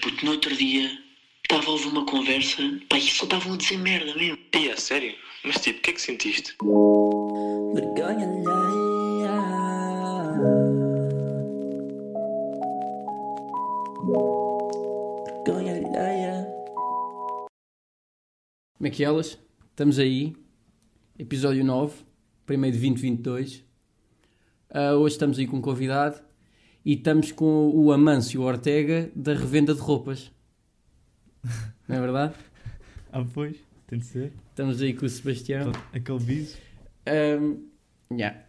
puto, no outro dia estava a ouvir uma conversa, pá, e só estavam a dizer merda mesmo. E a sério? Mas tipo, o que é que sentiste? Vergonha alheia. Vergonha alheia. Como é que é elas? Estamos aí, episódio 9, primeiro de 2022. Ah, hoje estamos aí com um convidado e estamos com o Amâncio Ortega da revenda de roupas. Não é verdade? Ah, pois, tem de ser. Estamos aí com o Sebastião. Aquele- biso. Ahm, yeah.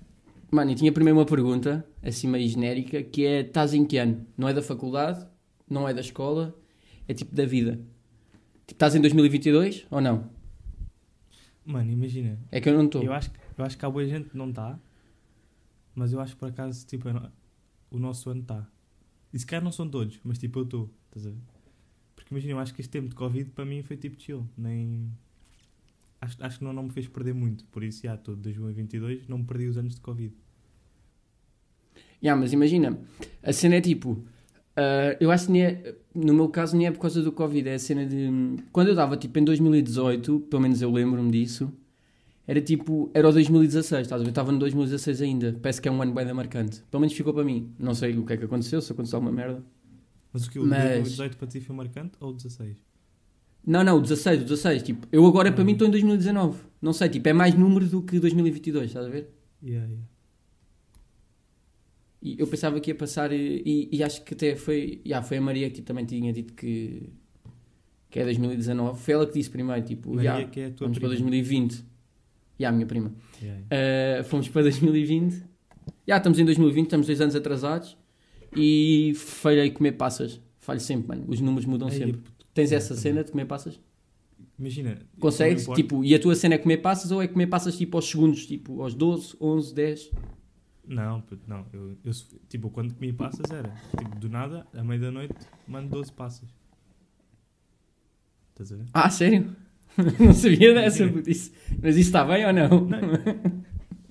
Mano, e tinha primeiro uma pergunta, assim meio genérica, que é: estás em que ano? Não é da faculdade, não é da escola, é tipo da vida. Tipo, estás em 2022 ou não? Mano, imagina. É que eu não estou. Eu acho, que- eu acho que há boa gente que não está. Mas eu acho que por acaso, tipo, eu não- o nosso ano está. E se calhar não são todos, mas tipo, eu estou. Estás a ver? Porque imagina, eu acho que este tempo de Covid para mim foi tipo chill. Nem. Acho, acho que não, não me fez perder muito. Por isso, já, estou de 2022, não me perdi os anos de Covid. Yeah, mas imagina, a cena é tipo, ah, eu acho que nem é, no meu caso nem é por causa do Covid, é a cena de, quando eu estava tipo em 2018, pelo menos eu lembro-me disso, era tipo, era o 2016, estás a ver? Estava no 2016 ainda, parece que é um ano bem da marcante, pelo menos ficou para mim, não sei o que é que aconteceu, se aconteceu alguma merda. Mas o que? O Mas- 2018 para ti foi marcante ou o 16? Não, não, o 16, o 16, tipo, eu agora para Ah. mim estou em 2019, não sei, tipo, é mais número do que 2022, estás a ver? Yeah, yeah. E eu pensava que ia passar e, e- e acho que até foi, yeah, foi a Maria que tipo, também tinha dito que, que é 2019. Foi ela que disse primeiro, tipo, Maria, yeah, que é a tua vamos para prima. 2020. Yeah, a minha prima. Yeah, yeah. Uh, fomos para 2020. Já estamos em 2020, estamos dois anos atrasados. E falhei comer passas. Falho sempre, mano. Os números mudam Ei, sempre. puto, Tens essa também. cena de comer passas? Imagina. Consegues? Tipo, e a tua cena é comer passas ou é comer passas tipo aos segundos? Tipo, aos 12, 11, 10? Não, não. Eu, eu, tipo, quando comia passas era, tipo, do nada, à meia da noite, mando 12 passas. Estás a ver? Ah, sério? não sabia dessa, puto. Isso- Mas isso está bem ou não? Não.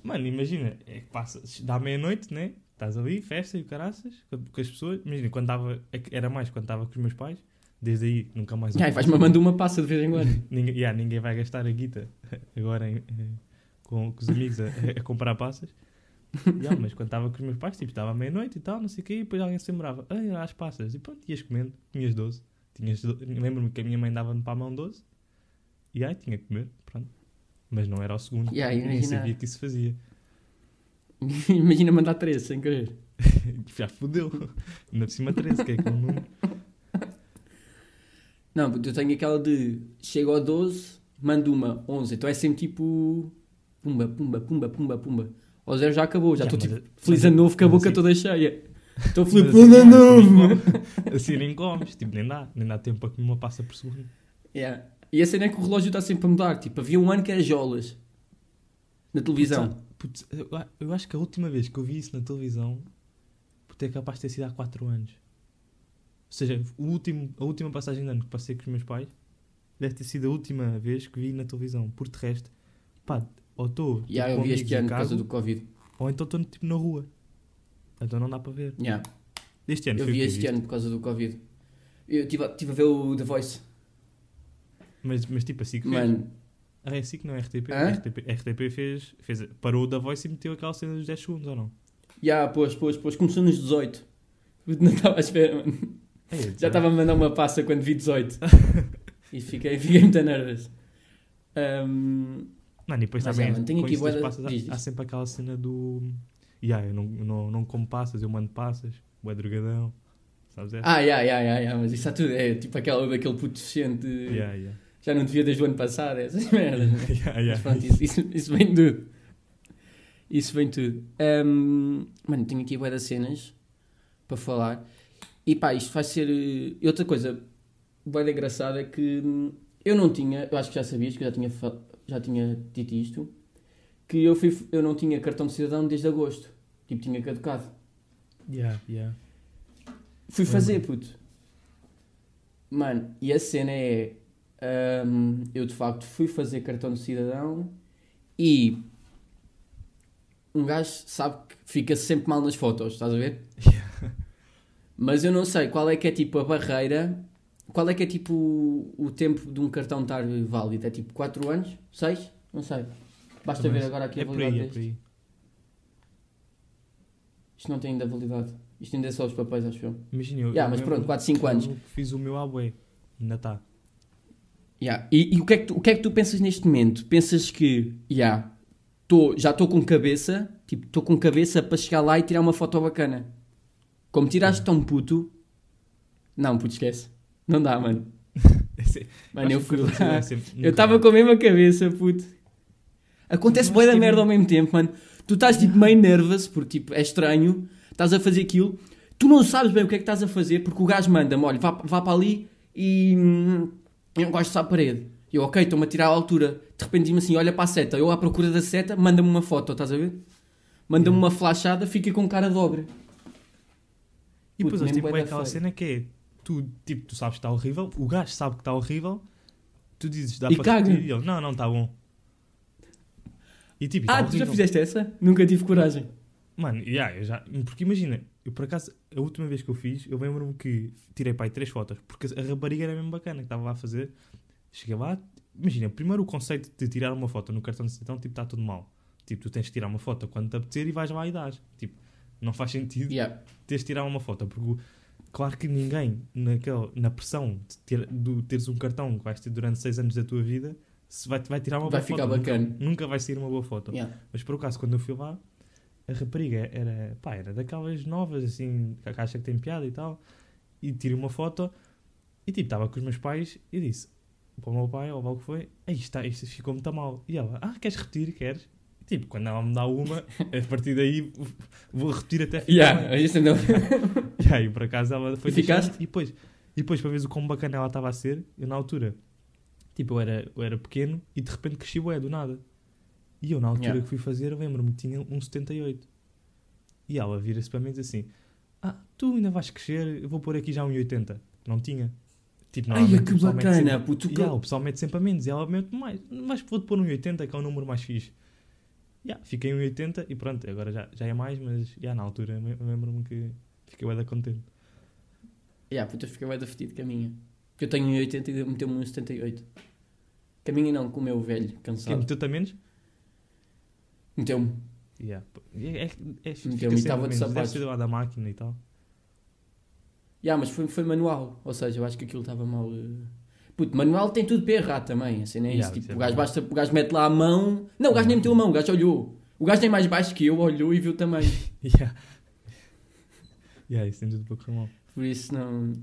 Mano, imagina, é que passa, dá meia-noite, né? Estás ali, festa e o caraças, com, com as pessoas. Imagina, quando estava, é que era mais quando estava com os meus pais, desde aí nunca mais. Ai, vais mamando uma passa de vez em quando. Ninguém, yeah, ninguém vai gastar a guita agora em- em- com, com os amigos a, a comprar passas. Yeah, mas quando estava com os meus pais, tipo, estava à meia-noite e tal, não sei o quê, e depois alguém se lembrava, era as passas. E pronto, ias comendo, tinhas 12. Tinhas, do- Lembro-me que a minha mãe dava-me para a mão 12. E aí tinha que comer, pronto. Mas não era ao segundo, Yeah, imagina. sabia que isso fazia. Imagina mandar 13 sem querer. Já fodeu. Ainda por cima 13, que é que é um número. Não, eu tenho aquela de chego ao 12, mando uma, 11. Então é sempre tipo. Pumba, pumba, pumba, pumba, pumba. Ao zero já acabou, já Yeah, estou mas- tipo feliz mas- ano novo com a mas boca assim- toda cheia. Estou feliz ano assim- novo! Assim nem comes, tipo, nem dá. Nem dá tempo para comer uma passa por segundo. Yeah. E a cena é que o relógio está sempre a mudar. Tipo, havia um ano que era jolas na televisão. Putz, eu, eu acho que a última vez que eu vi isso na televisão puto, é capaz de ter sido há 4 anos. Ou seja, o último, a última passagem de ano que passei com os meus pais deve ter sido a última vez que vi na televisão. Por de resto, pá, ou estou E yeah, tipo, eu vi este ano por causa do Covid. ou então estou tipo na rua. Então não dá para ver. Yeah. Este ano Eu vi este ano por causa do Covid. Eu estive a, tive a ver o The Voice. Mas, mas tipo assim que fez. Mano, Ah, é assim que não é RTP. Hã? RTP, RTP fez, fez. Parou o da voice e meteu aquela cena dos 10 segundos, ou não? já, pois, pois, pois. Começou nos 18. Não estava à espera, mano. É, Já estava a mandar uma passa quando vi 18. e fiquei, fiquei muito nervoso. Um, Mano, e depois Mas também, é, mano, tenho com aqui de- passas, há- diz, diz. há, sempre aquela cena do... Yeah, eu não, não, não como passas, eu mando passas. Bué drogadão. Sabes essa? ah, já, já, já, já, mas isso está tudo. É tipo aquela daquele puto deficiente. de- Yeah, yeah. Já não devia desde o ano passado, essas merdas. né? yeah, Mas yeah. pronto, isso, isso, isso vem tudo. Isso vem tudo. Um, mano, tenho aqui bué das cenas para falar. E pá, isto vai ser. eh, e outra coisa de engraçada é que hum, eu não tinha, eu acho que já sabias que eu já tinha, já tinha dito isto, que eu, fui, eu não tinha cartão de cidadão desde agosto. Tipo, tinha caducado. Yeah, yeah. Fui fazer, puto. Mano, e a cena é. Hum, eu de facto fui fazer cartão de cidadão e. Um gajo sabe que fica sempre mal nas fotos, estás a ver? Mas eu não sei qual é que é tipo a barreira. Qual é que é tipo o, o tempo de um cartão estar válido? É tipo 4 anos? 6? Não sei. Basta Também ver agora aqui é a por validade aí, é deste. por. Isto não tem ainda validade. Isto ainda é só os papéis, acho eu. Imagina, eu. Ya, eu mas pronto, 4, 5 anos. Fiz o meu abué. Ainda tá. está. Ya. E, e o, que é que tu, o que é que tu pensas neste momento? Pensas que, ya, tô, já estou com cabeça, tipo, estou com cabeça para chegar lá e tirar uma foto bacana. Como tiraste tão puto, não, puto, esquece. Não dá, mano. Mano, eu fui lá. Eu estava com a mesma cabeça, puto. Acontece boa da tivemos- merda ao mesmo tempo, mano. Tu estás tipo meio nervoso, porque tipo, é estranho, estás a fazer aquilo, tu não sabes bem o que é que estás a fazer, porque o gajo manda-me, olha, vá, vá para ali e hum, eu não gosto de a parede. Eu, ok, estou-me a tirar a altura. De repente diz-me assim, olha para a seta. Eu à procura da seta, manda-me uma foto, estás a ver? Manda-me uma flashada, fica com cara de obra. E Puto, depois, mesmo tipo, é aquela feio. cena que é. Tu, tipo, tu sabes que está horrível, o gajo sabe que está horrível, tu dizes, dá E para caga. e ele, não, não, está bom. E tipo, Ah, tá tu já horrível. fizeste essa? Nunca tive coragem. Mano, yeah, eu já. Porque imagina, eu por acaso, a última vez que eu fiz, eu lembro-me que tirei para aí três fotos, porque a rapariga era mesmo bacana que estava lá a fazer. Cheguei lá, imagina, primeiro o conceito de tirar uma foto no cartão de cidadão, tipo, está tudo mal. Tipo, tu tens de tirar uma foto quando te apetecer e vais lá e dás. Tipo, não faz sentido Yeah. teres de tirar uma foto, porque claro que ninguém, naquele, na pressão de ter, do, teres um cartão que vais ter durante seis anos da tua vida, se vai, vai tirar uma Vai boa ficar foto. bacana. Nunca, nunca vai sair uma boa foto. Yeah. Mas por acaso, quando eu fui lá, a rapariga era, pá, era daquelas novas, assim, que a acha que tem piada e tal. E tirei uma foto e tipo, estava com os meus pais e disse para o meu pai, ou o que foi, "Ei, isto, está- isto ficou muito mal. E ela, ah, queres repetir? Queres? E, tipo, quando ela me dá uma, a partir daí vou repetir até ficar. Yeah, bem. isso não. E aí, por acaso, ela foi ficaste? E depois, e depois, para ver o quão bacana ela estava a ser, eu na altura, tipo, eu era, eu era pequeno e de repente cresci bué, do nada. E eu, na altura Yeah. que fui fazer, eu lembro-me que tinha um 78. E ela vira-se para mim e diz assim: Ah, tu ainda vais crescer, eu vou pôr aqui já um 80. Não tinha. Tipo, Ai, que bacana, sempre- puto. E ela, o pessoal mete sempre a menos. E ela mete mais. Mas vou-te pôr um 80, que é o número mais fixe. Yeah, fiquei em 80 e pronto, agora já, já é mais, mas yeah, na altura lembro-me que fiquei bué da contente. Yeah, puta, eu fiquei bem da fedido com a minha. Porque eu tenho um 80 e meteu-me um 78. Caminha não, com o meu velho, Quem cansado. meteu-te a menos? Meteu-me. Yeah. É, é, é, Meteu-me e estava de. Deve sapatos. da máquina e tal. Yeah, mas foi, foi manual. Ou seja, eu acho que aquilo estava mal. eh. Puto, manual tem tudo para errar também. Assim, não é Yeah, isso? Tipo, é o gajo basta, o gajo mete lá a mão. Não, o gajo nem meteu a mão, o gajo olhou. O gajo nem mais baixo que eu, olhou e viu também. Yeah. yeah, isso tem tudo para correr mal. Por isso não.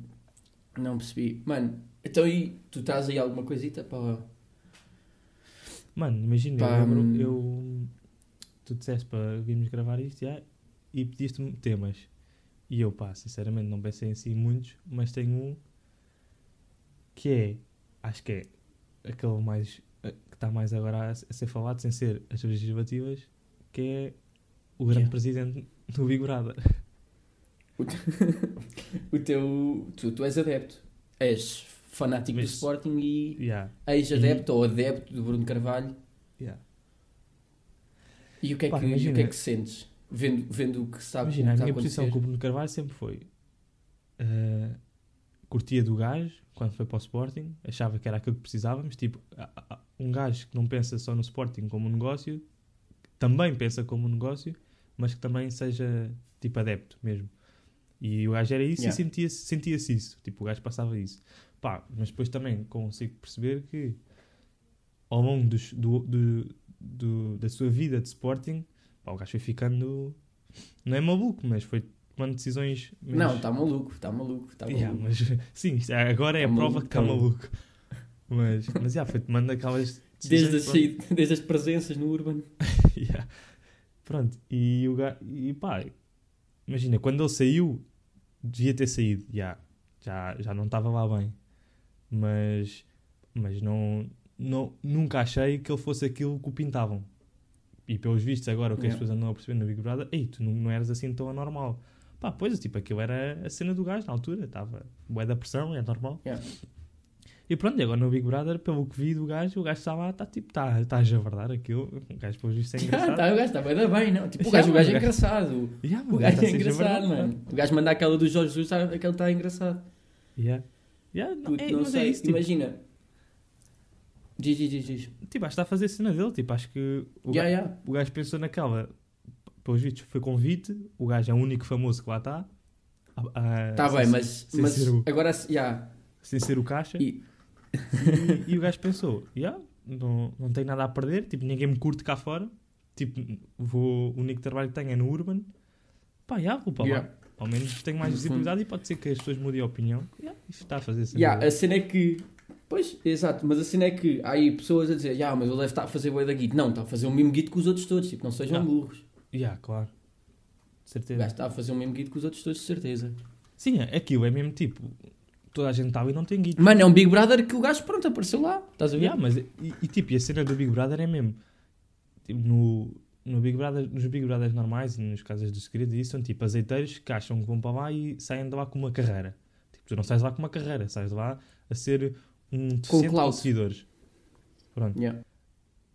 Não percebi. Mano, então aí tu traz aí alguma coisita para. Mano, imagina, eu, lembro, hum. eu tu disseste para virmos gravar isto já, e pediste-me temas. E eu, pá, sinceramente não pensei em si muitos, mas tenho um que é, acho que é aquele mais eh, que está mais agora a, ser falado, sem ser as legislativas, que é o grande Yeah. presidente do Big Brother. O teu. Tu, tu és adepto. És fanático Mas- do Sporting e Yeah, ex-adepto ou adepto do Bruno Carvalho. yeah. E o que é, Pá, que, e o imagina- que, é que sentes? Vendo, vendo o que sabe Imagina, a minha posição com o. Bruno Carvalho sempre foi eh, curtia do gajo quando foi para o Sporting, achava que era aquilo que precisávamos. Tipo, um gajo que não pensa só no Sporting como um negócio, também pensa como um negócio, mas que também seja tipo adepto mesmo. E o gajo era isso Yeah. e sentia-se sentia isso. Tipo, o gajo passava isso. Pá, mas depois também consigo perceber que ao longo dos- do, do, do- da sua vida de Sporting, pá, o gajo foi ficando. Não é maluco, mas foi tomando decisões. menos- Não, está maluco, está maluco, está maluco. Yeah, mas sim, é- agora é Tá a prova maluco, que está tá maluco. Mas, mas yeah, foi tomando aquelas Desde, as, saída- desde as presenças no Urban. Yeah. Pronto, e o gajo. E pá, imagina, quando ele saiu, devia ter saído. Yeah, já, já não estava lá bem. Mas, mas não, não, nunca achei que ele fosse aquilo que o pintavam. E pelos vistos, agora o que as Yeah. pessoas andam a perceber no Big Brother, ei, tu não, não eras assim tão anormal. Pá, pois, tipo, aquilo era a cena do gajo na altura, estava bué da pressão, é normal. Yeah. E pronto, e agora no Big Brother, pelo que vi do gajo, o gajo está lá, está tipo, está tá a javardar aquilo. O gajo, pelo visto, é Ah, engraçado. tá, o gajo está bem, bem, não? Tipo, o gajo, o gajo é engraçado. Yeah, O gajo é ser engraçado, mano. O gajo manda aquela do Jorge Jesus, sabe? Aquele está engraçado. Yeah. Yeah, não, Puto, é, não mas sei, é isso, tipo, imagina. Diz, diz, diz, diz. tipo, acho que está a fazer cena dele. Tipo, acho que o, Yeah, gajo, yeah. o gajo pensou naquela. Pelos vistos, foi convite. O gajo é o único famoso que lá está. Ah, ah, sem bem, mas, sem mas o- agora, yeah. sem ser o caixa. E- E, e o gajo pensou: yeah, não, não tenho nada a perder, tipo, ninguém me curte cá fora. Tipo, vou, o único trabalho que tenho é no Urban. Pá, yeah, vou para lá. Yeah. Ao menos tenho mais visibilidade e pode ser que as pessoas mudem a opinião. Yeah, isto está a fazer assim. Yeah, a cena é que. Pois, exato, mas a cena é que há aí pessoas a dizer, yeah, mas ele deve estar a fazer boi da guito. Não, está a fazer o mesmo guito que os outros todos, tipo, não sejam Ah. burros. Yeah, claro. De O certeza. gajo está a fazer o mesmo guito que os outros todos, de certeza. Sim, aquilo é mesmo tipo. Toda a gente está ali e não tem guito. Mano, é um Big Brother que o gajo, pronto, apareceu lá. Estás a ver? Yeah, mas, e, e, tipo, e a cena do Big Brother é mesmo. Tipo, no, no Big Brother, nos Big Brothers normais e nos Casas do Segredo, isso são tipo azeiteiros que acham que vão para lá e saem de lá com uma carreira. Tipo, tu não sais de lá com uma carreira, sais de lá a ser um deficiente clout. com seguidores. Pronto. Yeah.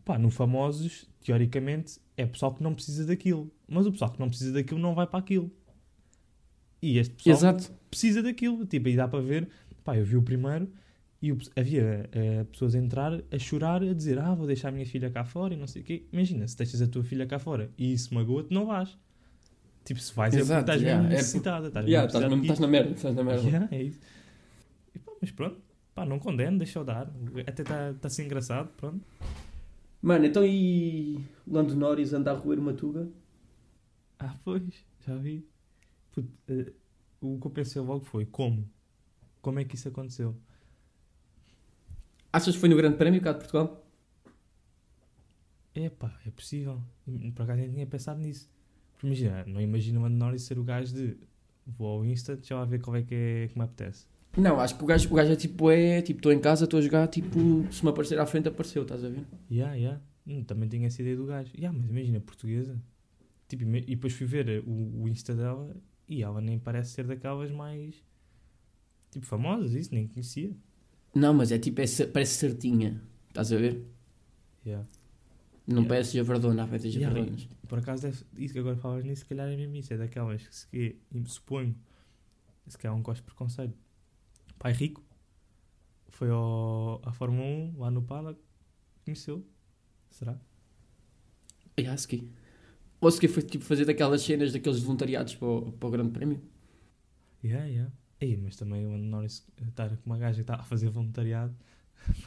Pá, no Famosos, teoricamente, é pessoal que não precisa daquilo. Mas o pessoal que não precisa daquilo não vai para aquilo. E este pessoal Exato. precisa daquilo. Tipo, aí dá para ver. Pá, eu vi o primeiro e o- havia eh, pessoas a entrar a chorar, a dizer: Ah, vou deixar a minha filha cá fora e não sei o quê. Imagina, se deixas a tua filha cá fora e isso magoa-te, não vais. Tipo, se vais é porque Exato, estás yeah, mesmo é necessitada. Estás Yeah, mesmo estás, mesmo, estás na merda, estás na merda. Yeah, é isso. E, pá, mas pronto, pá, não condeno, deixa-o dar. Até está tá a ser engraçado, pronto. Mano, então e Lando Norris anda a roer uma tuga? Ah, pois, já vi. Puto, eh, o que eu pensei logo foi: como? Como é que isso aconteceu? Achas que foi no Grande Prémio cá de Portugal? É pá, é possível. Por acaso nem tinha pensado nisso. Porque imagina, não imagino o Lando Norris ser o gajo de vou ao Insta, deixa lá ver qual é que é que me apetece. Não, acho que o gajo, o gajo é tipo, é tipo, estou em casa, estou a jogar, tipo, se me aparecer à frente, apareceu, estás a ver? Yeah, yeah. Hum, também tinha essa ideia do gajo. Yeah, mas imagina, portuguesa. Tipo, e depois fui ver o, o Insta dela e ela nem parece ser daquelas mais tipo famosas, isso, nem conhecia. Não, mas é tipo, é, parece certinha, estás a ver? Yeah. Não Yeah. parece javardona, vezes Yeah, javardonas. Por acaso, deve, isso que agora falas nisso, se calhar é mesmo isso. É daquelas que, se que suponho, se calhar um gosto de preconceito. Pai rico, foi ao, à Fórmula 1, lá no Paddock, conheceu. Será? E a Ski. Ou se foi tipo fazer daquelas cenas, daqueles voluntariados para o, para o Grande Prémio. Yeah, yeah. Ei, mas também o Lando Norris estar com uma gaja que está a fazer voluntariado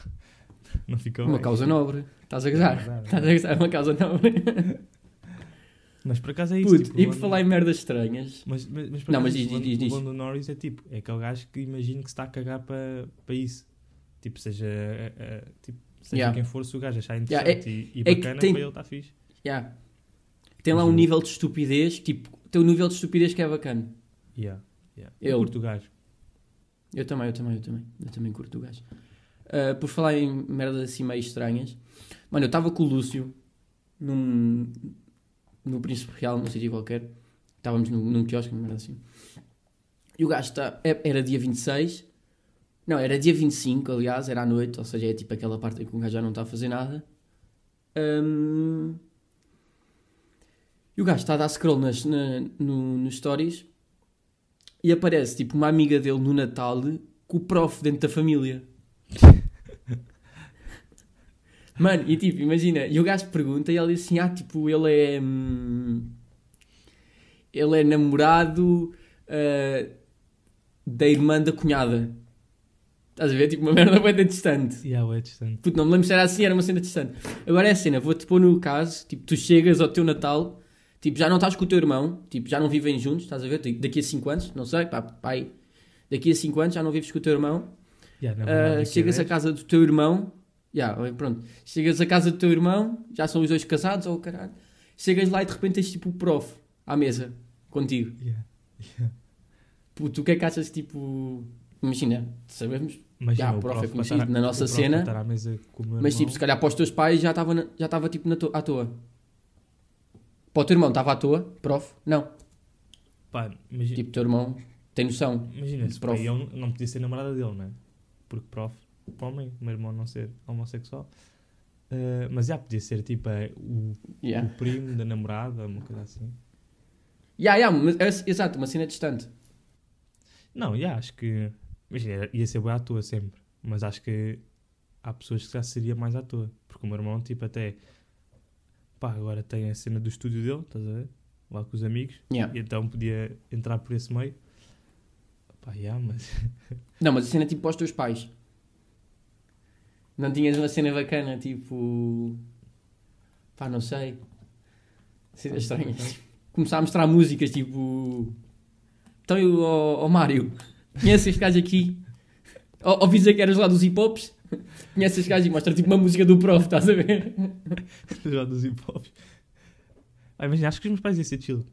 não fica Uma bem. causa nobre. Estás a gozar? Estás a gozar, uma causa nobre. Mas por acaso é isso. Puto, tipo, e por falar em merdas estranhas. Mas, mas, mas por Não, acaso mas diz, o diz, Lando- diz. O Lando Norris é tipo, é aquele gajo que imagino que se está a cagar para para isso. Tipo, seja, eh, tipo, seja Yeah. quem for, se o gajo achar Yeah, interessante e, e é bacana, tem- para ele está fixe. Yeah. Tem lá um nível de estupidez, tipo, tem um nível de estupidez que é bacana. Yeah, yeah. Ele. Eu curto o gajo. Eu também, eu também, eu também. Eu também curto o gajo. Ah, por falar em merdas assim meio estranhas. Mano, eu estava com o Lúcio num, no Príncipe Real, num sítio qualquer. Estávamos num, num quiosque, merda assim. E o gajo está. é- Era dia 26. Não, era dia 25, aliás, era à noite, ou seja, é tipo aquela parte em que o gajo já não está a fazer nada. Ahm, E o gajo está a dar scroll nas, na, no, nos stories e aparece tipo uma amiga dele no Natal com o prof dentro da família. Mano, e tipo, imagina, e o gajo pergunta e ela diz assim: Ah, tipo, ele é. hum, ele é namorado ah, da irmã da cunhada. Estás a ver? Tipo, uma merda bem distante. Yeah, é distante. Puto, não me lembro se era assim, era uma cena distante. Agora é a cena, vou-te pôr no caso, tipo, tu chegas ao teu Natal, tipo, já não estás com o teu irmão, tipo, já não vivem juntos, estás a ver? Tipo, Daqui a 5 anos, não sei, pá, pai, daqui a 5 anos já não vives com o teu irmão, Yeah, Ah, a chegas a 10, casa do teu irmão, já, pronto, chegas a casa do teu irmão, já são os dois casados, ou caralho, chegas lá e de repente tens tipo o prof à mesa, contigo. yeah, yeah. Puto, o que é que achas, tipo, imagina, sabemos, Imagina, Já, o prof é para conhecido estar na nossa prof cena, à Mas tipo, se calhar para os teus pais já estava já estava tipo na to- à toa. Para o teu irmão estava à toa, prof? Não. Pá, imagina, Tipo, teu irmão tem noção. imagina se prof. para ele não podia ser namorada dele, não é? Porque prof. homem, o meu irmão não ser homossexual. Uh, mas já podia ser tipo é, o, Yeah. o primo da namorada, uma coisa assim. Yeah, yeah, mas, é- exato, uma cena distante. Não, já acho que. Imagina, ia ser boa à toa sempre. Mas acho que há pessoas que já seria mais à toa. Porque o meu irmão, tipo, até. Pá, agora tem a cena do estúdio dele, estás a ver? Lá com os amigos. Yeah. E então podia entrar por esse meio. Pá, já, mas. Não, mas a cena é tipo para os teus pais. Não tinhas uma cena bacana, tipo. Pá, não sei. Cenas estranhas. Começar a mostrar músicas, tipo. Então eu, ó ó Mário, conheces este gajo aqui? Ou ouvi dizer que eras lá dos hip hops? Conheces este gajo e mostra tipo uma música do prof, estás a ver? já dos hip hop. Ah, imagina, acho que os meus pais iam ser chill.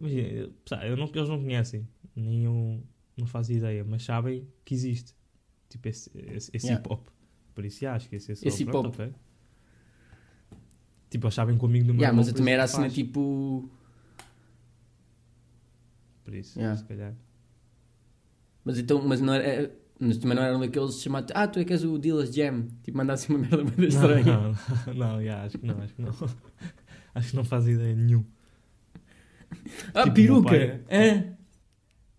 Imagina, eu- eu não, eles não conhecem, nem eu não faço ideia, mas sabem que existe. Tipo, esse, esse, esse Yeah. hip hop. Por isso, já, acho que esse é. Esse hip pronto, hop. ok. Tipo, sabem que o amigo do meu Yeah, irmão, mas eu também era a exemplo, cena faz. tipo. Por isso, Yeah. se calhar. Mas então, mas não era. Mas também não era um daqueles chamados. Ah, tu é que és o Dillas Jam. Tipo, mandasse uma merda muito estranha. Não, não, não, yeah, acho que não, acho que não. acho que não faz ideia nenhum. Ah, Tipo, peruca! pai- Hã?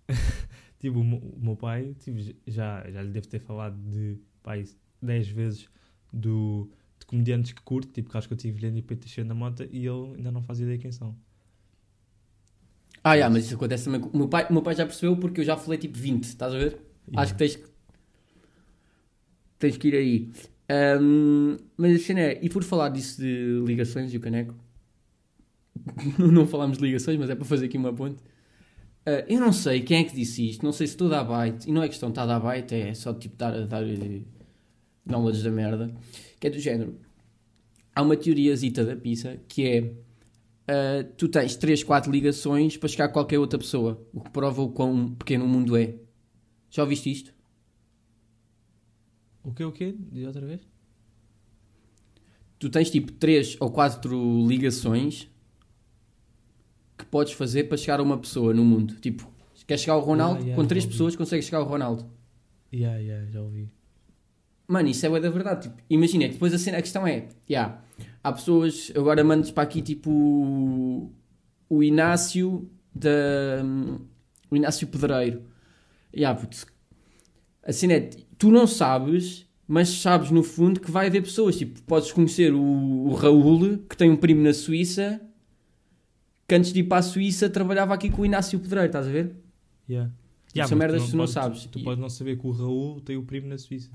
Tipo, o meu, pai, tipo, já, já lhe devo ter falado de, pai, 10 vezes do, de comediantes que curto, tipo Casco Ativo, Vilhena e Pedro Teixeira da Mota, e ele ainda não faz ideia quem são. Ah, yeah, mas isso acontece também. O meu, pai, o meu pai já percebeu porque eu já falei tipo 20, estás a ver? Acho que tens que. Tens que ir aí. Ahm, mas a cena é. E por falar disso de ligações e o caneco. não falámos de ligações, mas é para fazer aqui uma ponte. Ah, eu não sei quem é que disse isto. Não sei se estou a dar byte. E não é questão de estar a dar byte, é só tipo dar, dar eh, knowledge da merda. Que é do género. Há uma teoriazita da pizza que é. ah, tu tens 3, 4 ligações para chegar a qualquer outra pessoa. O que prova o quão pequeno o mundo é. Já ouviste isto? O que o quê? Diz outra vez? Tu tens tipo 3 ou 4 ligações que podes fazer para chegar a uma pessoa no mundo. Tipo, quer chegar ao Ronaldo, Yeah, yeah, com 3 já ouvi. pessoas consegues chegar ao Ronaldo. Yeah, yeah, já ouvi. Mano, isso é da verdade. Tipo, imagina, depois a, cena, a questão é: yeah, há pessoas, agora mandas para aqui tipo o- o Inácio da. O Inácio Pedreiro. Yeah, puto, a cena é: tu não sabes, mas sabes no fundo que vai haver pessoas. Tipo, podes conhecer o, o Raul, que tem um primo na Suíça, que antes de ir para a Suíça trabalhava aqui com o Inácio Pedreiro, estás a ver? Yeah. são mas merdas que tu não podes- sabes. Tu, E- podes não saber que o Raul tem o primo na Suíça.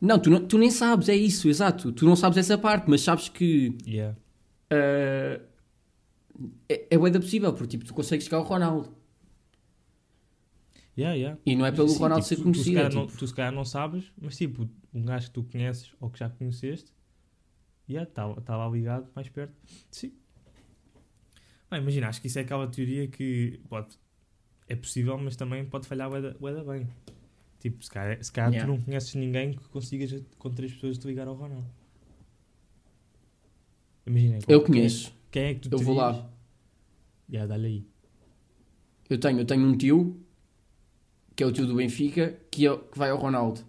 Não, tu, não, tu nem sabes, é isso, exato. Tu não sabes essa parte, mas sabes que. Yeah. Uh, é, é da possível, porque tipo, tu consegues chegar ao Ronaldo. Yeah, yeah. E não é pelo Sim, Ronaldo tipo, ser tu- Tu, se conhecido. é, calhar não, tipo, tu se calhar não sabes, mas tipo, um gajo que tu conheces ou que já conheceste, yeah, está tá lá ligado mais perto. Sim. Imagina, acho que isso é aquela teoria que pode, é possível, mas também pode falhar bué da- bué da bem. Tipo, se calhar, se calhar Yeah. tu não conheces ninguém que consigas com três pessoas te ligar ao Ronaldo. Imagina. eu quem- conheço, Quem é que tu eu vou lá. Yeah, dá-lhe aí. Eu tenho, eu tenho um tio, que é o tio do Benfica, que, é, que vai ao Ronaldo.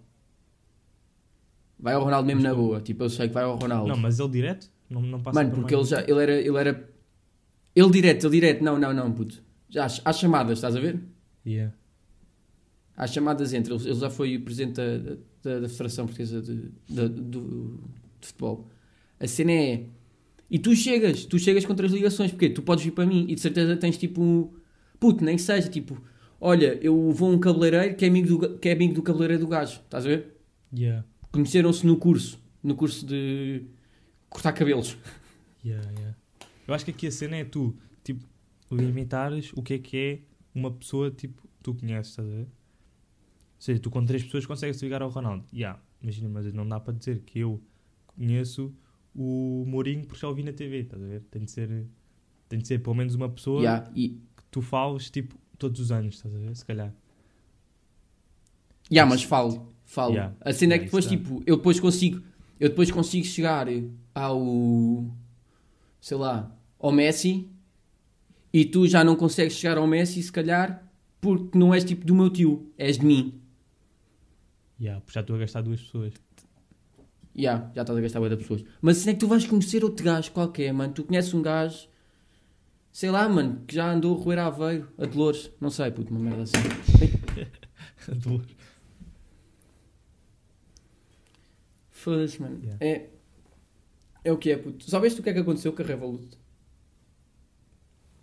Vai ao Ronaldo mesmo na boa. Tipo, eu sei que vai ao Ronaldo. Não, mas ele direto? Não, não passa Mano, por porque ele já. Ele era. Ele era. Ele direto, ele direto. Não, não, não, puto. Já, às, às chamadas, estás a ver? Yeah. Há chamadas entre. Ele, ele já foi presidente da, da, da Federação Portuguesa de, do- de Futebol. A cena é. E tu chegas, tu chegas com três ligações, porque tu podes vir para mim e de certeza tens tipo. um- Puto, nem seja tipo. Olha, eu vou a um cabeleireiro que é amigo do, que é amigo do cabeleireiro do gajo, estás a ver? Yeah. Conheceram-se no curso, no curso de cortar cabelos. Yeah, yeah. Eu acho que aqui a cena é tu, tipo, limitares o que é que é uma pessoa, tipo, tu conheces, estás a ver? Ou seja, tu com três pessoas consegues ligar ao Ronaldo. Yeah, imagina, mas não dá para dizer que eu conheço o Mourinho porque já o vi na TV, estás a ver? Tem de ser, tem de ser pelo menos uma pessoa Yeah, e, que tu fales, tipo, todos os anos, estás a ver? Se calhar. Yeah, mas falo, falo. Yeah. A cena é que depois, tipo, eu depois consigo, eu depois consigo chegar ao, sei lá, ao Messi e tu já não consegues chegar ao Messi, se calhar, porque não és tipo do meu tio, és de mim. Yeah, porque já estou a gastar duas pessoas. Ya, já estás a gastar de pessoas. Mas assim é que tu vais conhecer outro gajo qualquer, mano. Tu conheces um gajo, sei lá, mano, que já andou a roer a Aveiro, a Dolores. Não sei, puto, uma merda assim. Duas. Foda-se, mano. Yeah. É. É o que é, puto. Sabeste o que é que aconteceu com a Revolut?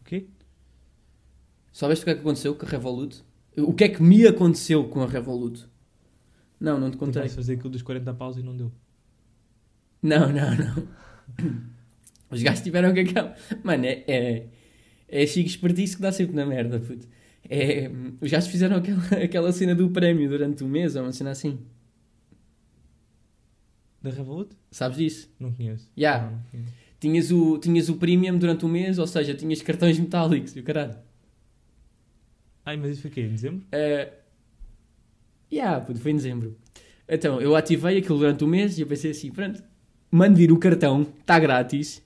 O quê? Sabeste o que é que aconteceu com a Revolut? O que é que me aconteceu com a Revolut? Não, não te contei. Tentaste fazer aquilo dos 40 paus e não deu. Não, não, não. Os gajos tiveram que aquela. Mano, é. É, é chique espertice que dá sempre na merda, puto. É, os gajos fizeram aquela, aquela cena do prémio durante o mês, ou uma cena assim. Da Revolut? Sabes disso? Não conheço. Yeah. Tinhas o, tinhas o premium durante o mês, ou seja, tinhas cartões metálicos e o caralho. Ai, mas isso foi o quê? Em dezembro? É. Yeah, foi em dezembro. Então, eu ativei aquilo durante o mês e eu pensei assim: pronto, mando vir o cartão, está grátis,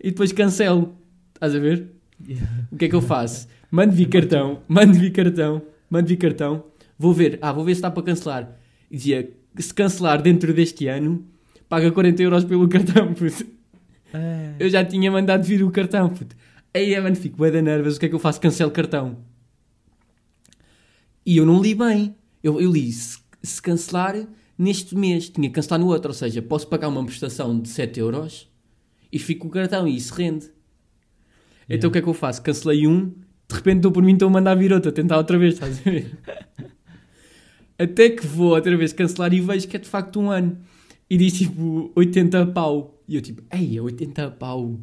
e depois cancelo. Estás a ver? Yeah. O que é que eu faço? Mando vir cartão, mando vir cartão, mando vir cartão, vou ver, ah, vou ver se está para cancelar. E dizia: se cancelar dentro deste ano, paga 40 euros pelo cartão, puto. É. Eu já tinha mandado vir o cartão, puto. Aí, mano, fico bué da nervos, o que é que eu faço? Cancelo cartão. E eu não li bem. Eu, eu li, se, se cancelar neste mês, tinha que cancelar no outro, ou seja, posso pagar uma prestação de 7 euros e fico com o cartão e isso rende. Então o que é que eu faço? Cancelei um, de repente estou por mim, estou a mandar vir outro, a tentar outra vez, estás a ver? Até que vou outra vez cancelar e vejo que é de facto um ano. E diz tipo 80 pau. E eu tipo, ei, é 80 pau.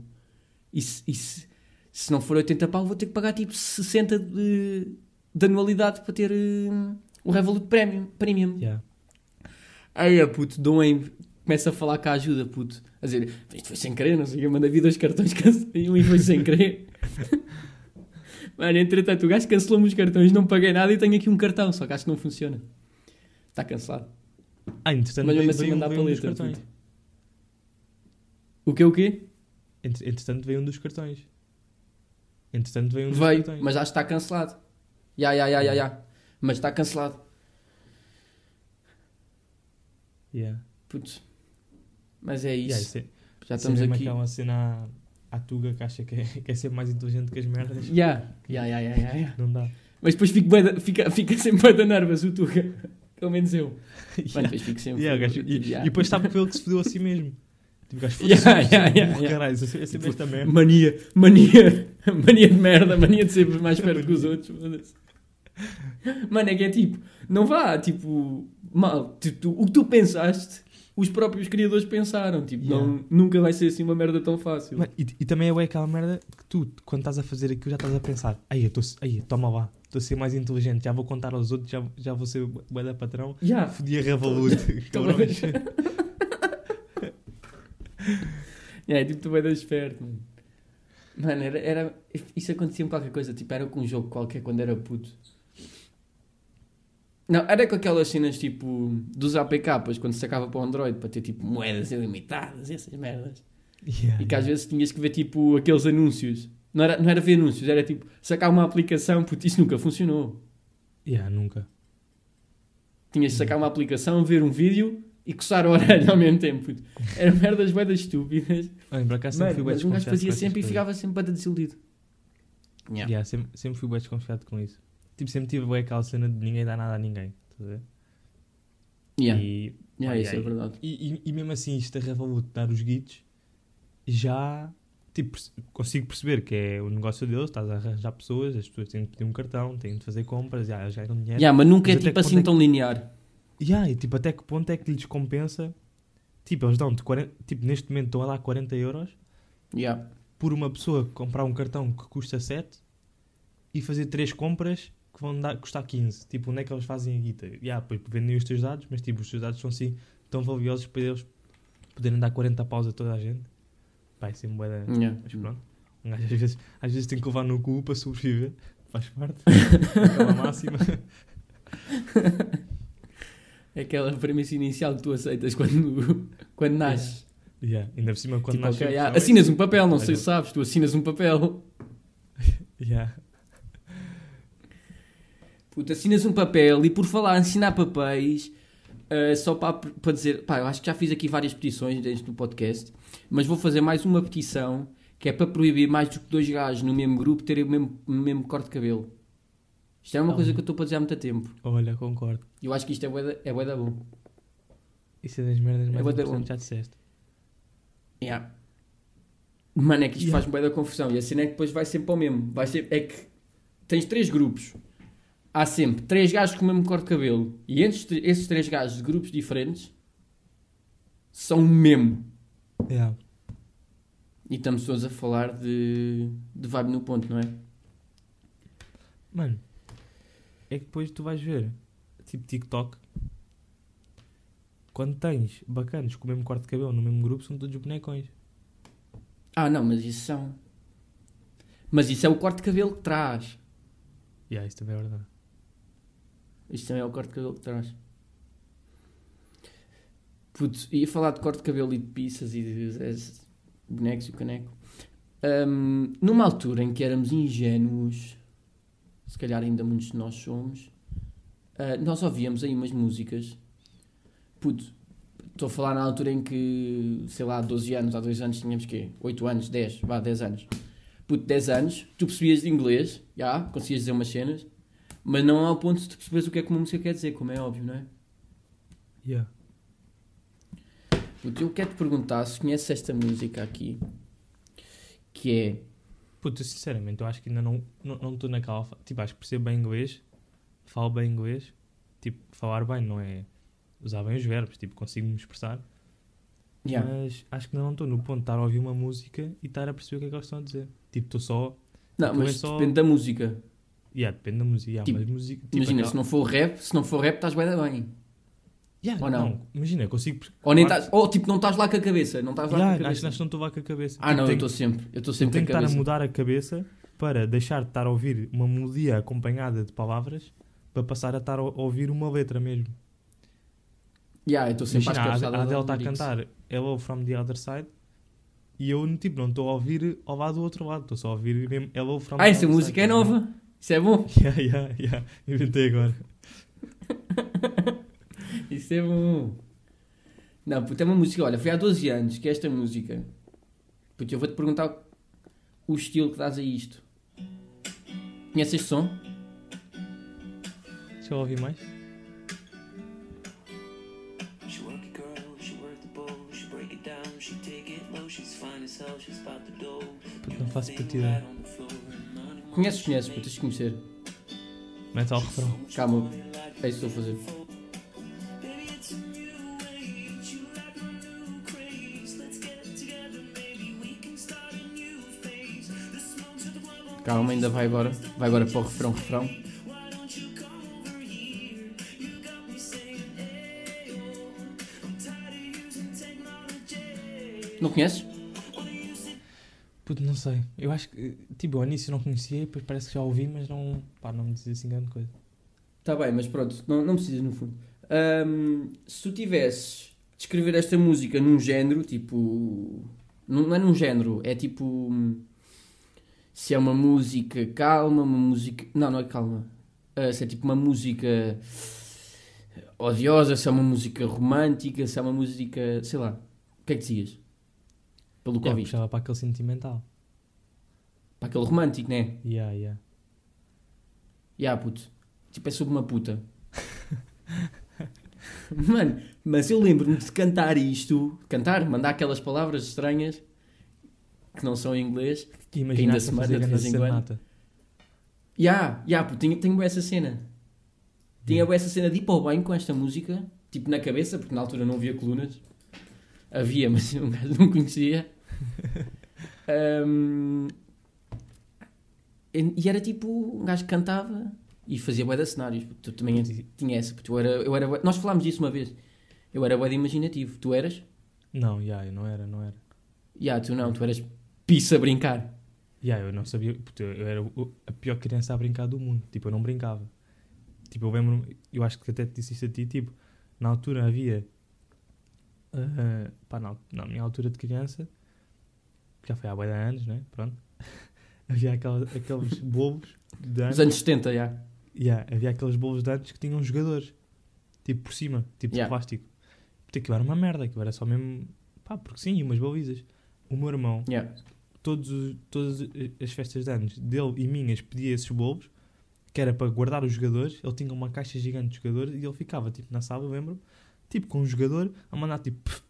E se, e se, não for 80 pau, vou ter que pagar tipo 60 de, de anualidade para ter hum, o Revolut Premium. Premium. Yeah. Aí a puto, doem, começa a falar com a ajuda, puto. A dizer, isto foi sem querer, não sei o que, manda vir dois cartões, cancelei um e foi sem querer. Mano, entretanto, o gajo cancelou-me os cartões, não paguei nada e tenho aqui um cartão, só que acho que não funciona. Está cancelado. Ah, entretanto, Mas mesmo assim veio, não dá veio um dos paleta, cartões. puto. O que o quê? Entre- Entretanto, veio um dos cartões. Entretanto, veio um dos Veio, cartões. mas acho que está cancelado. Ya, ya, ya, ya, ya. Mas está cancelado. Yeah. Putz. Mas é Yeah, isso. isso é, Já é estamos mesmo aqui. aquela cena à, à Tuga que acha que é, que é ser mais inteligente que as merdas. Ya, ya, ya, ya, ya, ya. Não dá. Mas depois fico bué da- fica, fica sempre bué da nervas, o Tuga. Pelo menos eu. Mas depois fico sempre. Yeah, o gajo- e, Ya. e depois sabe que foi ele que se fodeu a si mesmo. Tipo, o gajo Yeah, foda-se. yeah, yeah, burro, yeah. Caralho, é sempre esta merda. Mania, mania, mania de merda, mania de ser mais perto que os outros. Mano, é que é tipo, não vá, tipo, mal. Tipo, o que tu pensaste, os próprios criadores pensaram. Tipo, não, Yeah. nunca vai ser assim uma merda tão fácil. Mano, e, e também é aquela merda que tu, quando estás a fazer aquilo, já estás a pensar: aí, eu estou, aí, toma lá, estou a ser mais inteligente, já vou contar aos outros, já, já vou ser bué da patrão. Já. Fodi a Revolut, cabrões. É, tipo, tu vai dar esperto, mano. Mano, era, era, isso acontecia com qualquer coisa, tipo, era com um jogo qualquer quando era puto. Não, era com aquelas cenas tipo dos APKs quando sacava para o Android para ter tipo moedas ilimitadas, essas merdas. Yeah, E que às yeah. vezes tinhas que ver tipo aqueles anúncios. Não era, não era ver anúncios, era tipo sacar uma aplicação, puto, isso nunca funcionou. Yeah, nunca. Tinhas de sacar uma aplicação, ver um vídeo e coçar a orelha ao mesmo tempo. puto. Eram merdas bué estúpidas. Olha, por acaso sempre Mano, fui um gajo fazia sempre e ficava sempre bada desiludido. Yeah. Yeah, sempre, sempre fui bem desconfiado com isso. Tipo, sempre tive bem aquela cena de ninguém dá nada a ninguém. Estás a ver? Yeah. E, Yeah, isso é verdade. E, e, e mesmo assim, isto da Revolut dar os guides, já tipo, consigo perceber que é o negócio deles, estás a arranjar pessoas, as pessoas têm de pedir um cartão, têm de fazer compras, já, já ganham dinheiro. Yeah, mas nunca é Mas tipo que assim é tão linear. Yeah, e tipo, até que ponto é que lhes compensa? Tipo, eles dão-te 40, tipo, neste momento estão a dar 40 euros Yeah. por uma pessoa comprar um cartão que custa 7 e fazer 3 compras que vão dar, custar 15. Tipo, onde é que eles fazem a guita? Yeah, depois vendem os teus dados, mas tipo, os teus dados são assim tão valiosos para eles poderem dar 40 paus a toda a gente. Isso é uma da- Yeah. Mas pronto. Um gajo às vezes, às vezes tem que levar no cu para sobreviver. Faz parte. Aquela máxima. É aquela premissa inicial que tu aceitas quando, quando nasces. Yeah. Ainda por cima, quando Tipo, nasce ok, o ah, pessoal, assinas um papel, não Olha. sei se sabes, tu assinas um papel. Yeah. Puto, assinas um papel e por falar assinar papéis, uh, só para, para dizer, pá, eu acho que já fiz aqui várias petições dentro do podcast, mas vou fazer mais uma petição que é para proibir mais do que dois gajos no mesmo grupo terem o mesmo, o mesmo corte de cabelo. Isto é uma coisa que eu estou para dizer há muito tempo. Olha, concordo. Eu acho que isto é bué da- é bué da bom. Isso é das merdas mais bué da importantes já disseste. Yeah. Mano, é que isto Yeah. faz bué da confusão. E a cena é que depois vai sempre para o mesmo. Vai ser, é que tens três grupos. Há sempre três gajos com o mesmo corte de cabelo. E entre esses três gajos de grupos diferentes são o mesmo. Yeah. E estamos todos a falar de, de vibe no ponto, não é? Mano, é que depois tu vais ver, tipo TikTok, quando tens bacanas com o mesmo corte de cabelo no mesmo grupo, são todos bonecões. Ah, não, mas isso são. Mas isso é o corte de cabelo que traz. E yeah, isso também é verdade. Isto também é o corte de cabelo que traz. Putz, ia falar de corte de cabelo e de pizzas e de, de bonecos e o caneco. Ahm, numa altura em que éramos ingênuos, se calhar ainda muitos de nós somos, ah, nós ouvíamos aí umas músicas. Putz, estou a falar na altura em que, sei lá, há 12 anos, há 2 anos tínhamos quê? 8 anos, 10, vá, 10 anos. Puto, 10 anos, tu percebias de inglês, já, conseguias dizer umas cenas, mas não ao ponto de tu perceberes o que é que uma música quer dizer, como é óbvio, não é? Yeah. Puto, eu quero te perguntar se conheces esta música aqui, que é. Puta, sinceramente, eu acho que ainda não estou não, estou naquela. Tipo, acho que percebo bem inglês, falo bem inglês. Tipo, falar bem não é usar bem os verbos, tipo, consigo me expressar. Yeah. Mas acho que ainda não estou no ponto de estar a ouvir uma música e estar a perceber o que é que eles estão a dizer. Tipo, estou só. Não, mas só- depende da música. Yeah, depende da música. Yeah, Tipo, mas música tipo, Imagina, aquela- se não for rap, se não for rap, estás bem da bem. Yeah, ou não? Imagina, eu consigo. Ou, nem estás, ou tipo, não estás lá com a cabeça. Não estás lá Yeah, com a acho, cabeça. acho que não estou lá com a cabeça. Ah, Tipo, não, eu tenho- estou sempre. Eu estou eu sempre tenho com a estar a cabeça. mudar a cabeça para deixar de estar a ouvir uma melodia acompanhada de palavras para passar a estar a ouvir uma letra mesmo. Yeah, eu estou sempre Imagina, às a, cabeçadas a Adele está a lyrics. cantar Hello from the other side e eu tipo, não estou a ouvir ao lado do outro lado, estou só a ouvir mesmo Hello from Ah, the essa other música é side. nova. Isso é bom. Yeah, yeah, yeah. Inventei agora. Isso é bom. Não, puto, é uma música. Olha, foi há 12 anos que esta música. Puto, eu vou-te perguntar o estilo que dás a isto. Conheces este som? Deixa eu ouvir mais. Puto, não faço puta ideia. Conheces, conheces, tens de conhecer. Mete ao refrão. Calma, é isso que estou a fazer. Calma, ainda vai agora. Vai agora para o refrão, refrão. Não conheces? Puto, não sei. Eu acho que, tipo, ao início não conhecia, depois parece que já ouvi, mas não, pá, não me dizia assim grande coisa. Está bem, mas pronto, não, não precisas no fundo. Ahm, se tu tivesses de escrever esta música num género, tipo. Não, não é num género, é tipo. Se é uma música calma, uma música. Não, não é calma. Ah, se é tipo uma música odiosa, se é uma música romântica, se é uma música. sei lá. O que é que dizias? Pelo que Yeah, ouviste. puxava para aquele sentimental. Para aquele romântico, né? Yeah, yeah. Ya, puto. Tipo, é sobre uma puta. Mano, mas eu lembro-me de cantar isto. Cantar, mandar aquelas palavras estranhas que não são em inglês. E imagina ainda que se a manda fazer de vez em quando. Ya, ya, tenho, tenho essa cena. Tinha Yeah. essa cena de ir para o banho com esta música, tipo na cabeça, porque na altura não havia colunas. Havia, mas um gajo não conhecia. Ahm, e era tipo, um gajo que cantava e fazia bué de cenários. porque Tu também tinha essa, porque eu era, eu era nós falámos disso uma vez. Eu era bué de imaginativo. Tu eras? Não, yeah, eu não era, não era. Ya, tu não, tu eras pissa a brincar. Yeah, eu não sabia, eu era a pior criança a brincar do mundo. Tipo, eu não brincava. Tipo, eu lembro eu acho que até te disse isso a ti, tipo, na altura havia, ah, pá, na, na minha altura de criança, que já foi há de anos, né? Pronto. havia aqueles bobos de Nos anos. anos 70, já. Yeah, havia aqueles bolos de antes que tinham jogadores. Tipo por cima, tipo Yeah. de plástico. Porque aquilo era uma merda, aquilo era só mesmo. Pá, porque sim, e umas balizas. O meu irmão, Yeah. Todos, os- todas as festas de anos dele e minhas, pedia esses bolos, que era para guardar os jogadores. Ele tinha uma caixa gigante de jogadores e ele ficava tipo na sala, eu lembro, tipo com um jogador a mandar tipo. pff,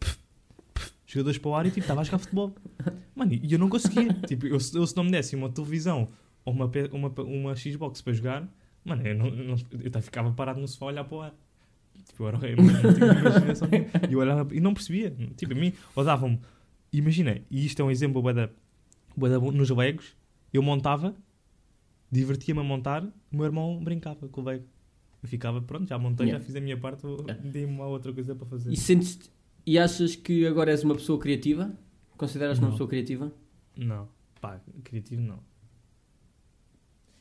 pff, pff, jogadores para o ar e tipo estava a jogar futebol. Mano, e eu não conseguia. tipo, eu, se- eu se não me desse uma televisão ou uma, uma, uma Xbox para jogar, mano, eu, não, eu, não- eu ficava parado no sofá a olhar para o ar. Tipo, eu era, eu não, não tinha imaginação nenhuma. E eu olhava e não percebia. Tipo, a mim, ou davam-me. Imagina, e isto é um exemplo bué da, bué da bom, nos Legos, eu montava, divertia-me a montar, o meu irmão brincava com o Lego. Eu ficava, pronto, já montei, Yeah. já fiz a minha parte, Yeah. dei-me uma outra coisa para fazer. E sentes e achas que agora és uma pessoa criativa? Consideras-te uma pessoa criativa? Não, pá, criativo não.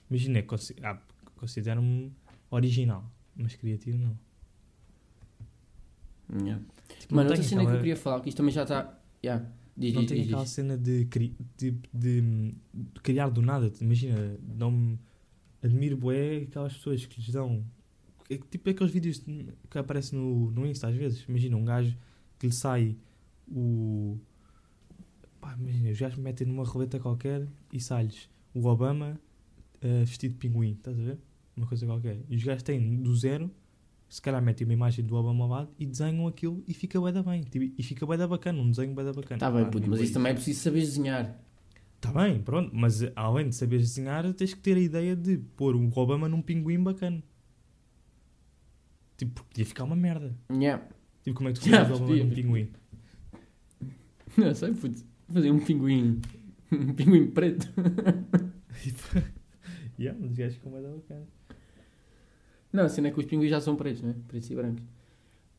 Imagina, ah, considero-me original, mas criativo não. Yeah. Tipo, Mano, outra cena que eu queria falar, que isto também já está. Yeah. Diz, não diz, tenho diz, aquela cena de, cri- de, de, de criar do nada. Imagina, não me admiro bué aquelas pessoas que lhes dão. é Tipo aqueles vídeos que aparecem no, no Insta às vezes. Imagina um gajo que lhe sai o. Pá, imagina, os gajos metem numa roleta qualquer e sai-lhes o Obama eh, vestido de pinguim, estás a ver? Uma coisa qualquer. E os gajos têm do zero, se calhar metem uma imagem do Obama ao lado e desenham aquilo e fica bué da bem. Tipo, e fica bué da bacana, um desenho bué da bacana. Tá bem, puto, mas isso também é preciso saber desenhar. Tá bem, pronto, mas eh, além de saberes desenhar, tens que ter a ideia de pôr o Obama num pinguim bacana. Tipo, porque podia ficar uma merda. Yeah. Tipo, como é que tu fazes o Obama podia, num pinguim? Não sei, puto. Fazer um pinguim. Um pinguim preto. yeah, mas os gajos ficam mais bacana. Não, a cena é que os pinguins já são pretos, não é? Pretos e brancos.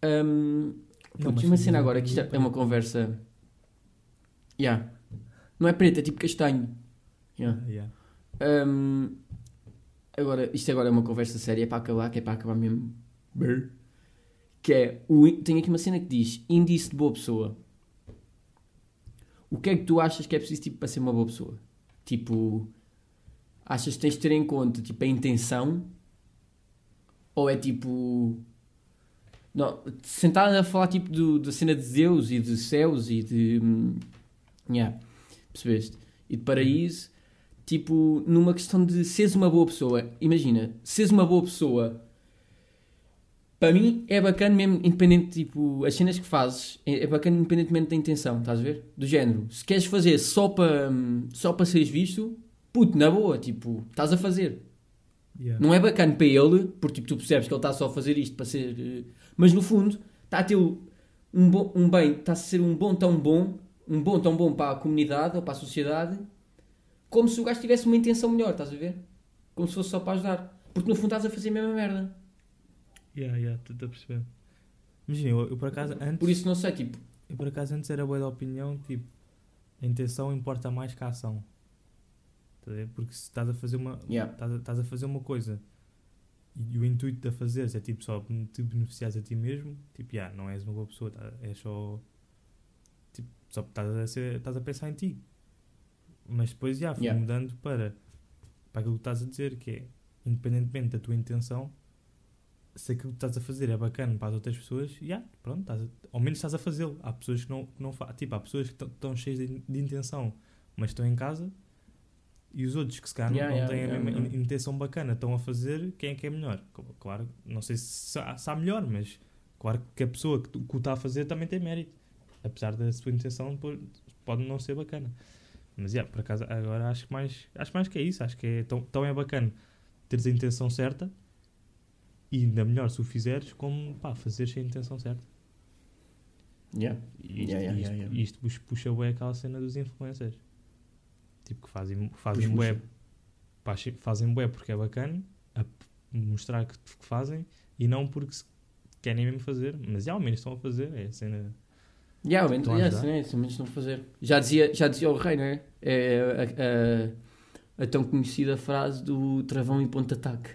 Ahm, Não, mas uma cena um agora, que isto é uma preto. conversa. Yeah. Não é preto, é tipo castanho. Yeah. Yeah. Ahm, agora, isto agora é uma conversa séria, é para acabar, que é para acabar mesmo. Que é, o, tem aqui uma cena que diz índice de boa pessoa. O que é que tu achas que é preciso tipo, para ser uma boa pessoa? Tipo, achas que tens de ter em conta tipo, a intenção? Ou é tipo. Não, sentar a falar tipo do, da cena de Deus e de céus e de. hum, Yeah, percebeste? E de paraíso tipo, numa questão de seres uma boa pessoa. Imagina, seres uma boa pessoa, para mim é bacana mesmo, independente, tipo, as cenas que fazes, é é bacana independentemente da intenção, estás a ver? Do género, se queres fazer só para hum, só para seres visto, puto, na boa, tipo, estás a fazer. Yeah. Não é bacana para ele, porque tipo, tu percebes que ele está só a fazer isto para ser. eh, Mas no fundo, está a ter um, bom, um bem, está a ser um bom tão bom, um bom tão bom para a comunidade ou para a sociedade, como se o gajo tivesse uma intenção melhor, estás a ver? Como se fosse só para ajudar. Porque no fundo estás a fazer a mesma merda. Yeah, yeah, estou a perceber. Imagina, eu, eu por acaso antes. Por isso não sei, tipo, Eu por acaso antes era boa da opinião, tipo, a intenção importa mais que a ação. Porque se estás a fazer uma. Yeah. Estás a, estás a fazer uma coisa e o intuito de a fazeres é tipo só te beneficiares a ti mesmo, tipo, yeah, não és uma boa pessoa, tá- é só. Tipo, só estás a, ser, estás a pensar em ti. Mas depois, já, fui Yeah. mudando para, para aquilo que estás a dizer, que é, independentemente da tua intenção, se aquilo que estás a fazer é bacana para as outras pessoas, já, pronto, estás a- ao menos estás a fazê-lo. Há pessoas que não, que não fazem, tipo, há pessoas que estão- estão cheias de, de intenção, mas estão em casa, e os outros que se calhar não- Yeah, não, yeah, têm yeah, a mesma intenção bacana, estão a fazer, quem é que é melhor? Cl- Claro, não sei se há, se há melhor, mas claro que a pessoa que, que o está a fazer também tem mérito, apesar da sua intenção depois pode não ser bacana. Mas, yeah, por acaso, agora acho que mais, acho mais que é isso, acho que é tão, tão é bacana teres a intenção certa e ainda melhor se o fizeres, como pá, fazeres sem a intenção certa. yeah. E isto, Yeah, yeah, isto, yeah, yeah. isto puxa- puxa bué aquela cena dos influencers. Tipo, que fazem, fazem bué, puxa. che- fazem bué porque é bacana, a mostrar que, que fazem, e não porque querem mesmo fazer, mas já ao menos estão a fazer, é a cena... Yeah, ao menos, Estão a é, a fazer. Já dizia, já dizia o rei, não é? É a, a- a tão conhecida frase do travão e ponto-ataque.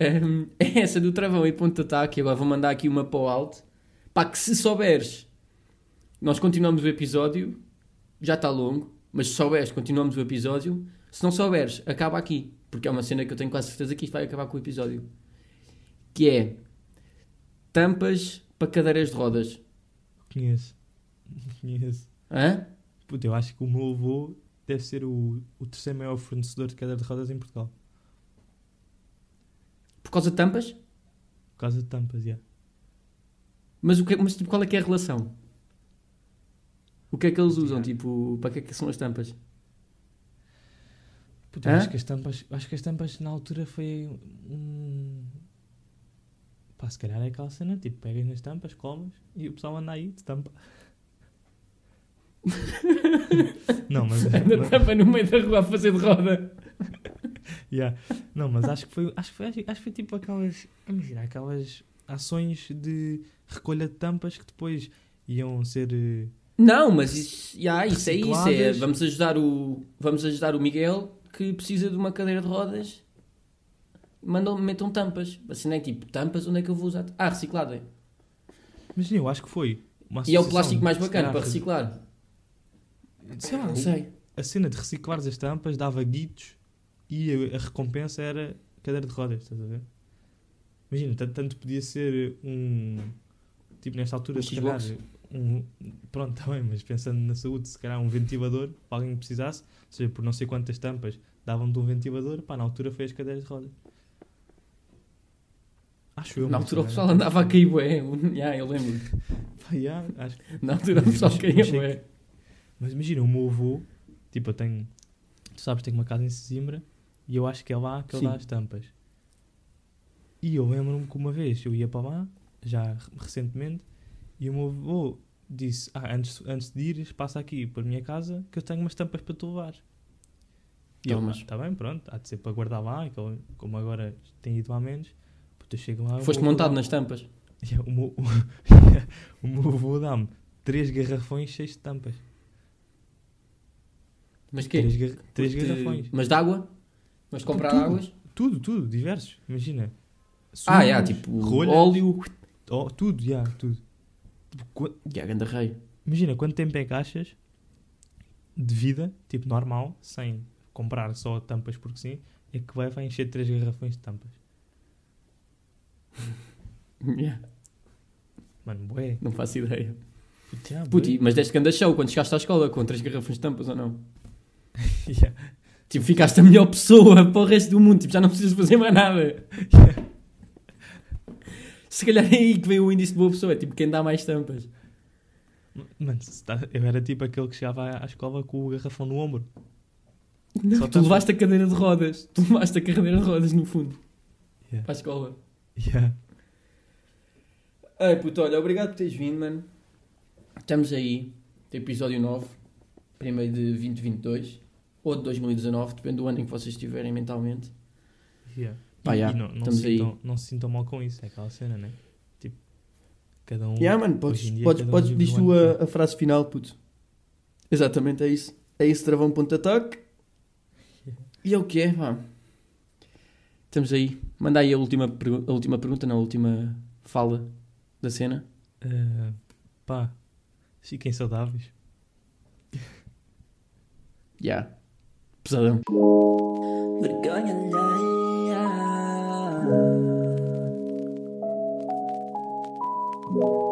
Hum, é essa do travão e ponto-ataque. Agora vou mandar aqui uma para o alto. Pá, que se souberes, nós continuamos o episódio. Já está longo, Mas se souberes, continuamos o episódio. Se não souberes, acaba aqui. Porque é uma cena que eu tenho quase certeza que isto vai acabar com o episódio. Que é tampas para cadeiras de rodas. Conheço. Conheço. Hã? Puta, eu acho que o meu avô deve ser o, o terceiro maior fornecedor de cadeira de rodas em Portugal. Por causa de tampas? Por causa de tampas, já. Mas, o que, mas tipo, qual é que é a relação? O que é que eles usam? Tipo, para que é que são as tampas? Puta, acho que as tampas, acho que as tampas na altura foi um. Pá, se calhar é aquela cena, tipo, pegas nas tampas, comes e o pessoal anda aí de tampa. não, mas, Anda mas- tampa no meio da rua a fazer de roda. Yeah. Não, mas acho que foi, acho que foi, acho que foi tipo aquelas, imagina, aquelas ações de recolha de tampas que depois iam ser eh, Não, mas isso, yeah, isso é isso. É, vamos, ajudar o, vamos ajudar o Miguel que precisa de uma cadeira de rodas. Mandam, metam tampas. Assim não é tipo, tampas, onde é que eu vou usar? Ah, reciclada. Imagina, eu acho que foi E é o plástico mais bacana para reciclar. Sei lá, Não sei. a cena de reciclar as tampas dava guitos e a, a recompensa era cadeira de rodas, estás a ver? Imagina, tanto, podia ser um. Tipo, nesta altura, Um se calhar. Um. Pronto, está bem, mas pensando na saúde, se calhar um ventilador para alguém que precisasse, seja, por não sei quantas tampas davam de um ventilador, pá, na altura foi as cadeiras de rodas. Acho eu. Na altura o pessoal andava a cair bué. Yeah, eu lembro. Pá, yeah, acho Na altura o pessoal mas- caía bué. Mas imagina, o meu avô, tipo, eu tenho, tu sabes, tenho uma casa em Sesimbra e eu acho que é lá que ele dá as tampas. E eu lembro-me que uma vez eu ia para lá, já re- recentemente, e o meu avô disse: Ah, antes, antes de ires, passa aqui para a minha casa que eu tenho umas tampas para tu levar. E eu, está bem, pronto, há de ser para guardar lá, como agora tem ido lá menos, puta, eu chego lá. Foste montado nas tampas. Yeah, o, meu, o meu avô dá-me três garrafões cheios de tampas. Mas quê? Três, gar- três Porque- garrafões. Mas de água? Mas de comprar Tudo. águas? Tudo, tudo, diversos. Imagina. Ah, Sumos, yeah, tipo rolhas, óleo. oh, tudo, já, tudo. Tipo, Yeah, rei. Imagina quanto tempo é que achas de vida, tipo normal, sem comprar só tampas porque sim, é que vai, vai encher três garrafões de tampas. Yeah, Mano, bué. não faço ideia. Yeah, Puti, bué. mas deste ganda show quando chegaste à escola com três garrafões de tampas ou não? Yeah. Tipo, ficaste a melhor pessoa para o resto do mundo. Tipo, já não precisas fazer mais nada. Se calhar é aí que vem o índice de boa pessoa. É tipo, quem dá mais tampas. Mano, tá- eu era tipo aquele que chegava à à escola com o garrafão no ombro. Não, Só tu levaste a cadeira de rodas. Tu levaste a cadeira de rodas, no fundo. Yeah. Para a escola. Yeah. Ai, puto, olha, obrigado por teres vindo, mano. Estamos aí. Episódio 9. Primeiro de 2022. Ou de 2019. Depende do ano em que vocês estiverem mentalmente. Yeah. Pá, e, yeah, e não, não, se sintam, não se sintam mal com isso, é aquela cena, né? Tipo, cada um. Yeah, mano, podes, dia podes, um podes diz tu a, a frase final, puto. Exatamente, é isso. É isso, travão ponto ataque. E é o que é, pá. Estamos aí. Manda aí a última, a última pergunta, não, a última fala da cena. Ah, pá, fiquem saudáveis. Já. Yeah. Pesadão. Vergonha alheia. Thank you.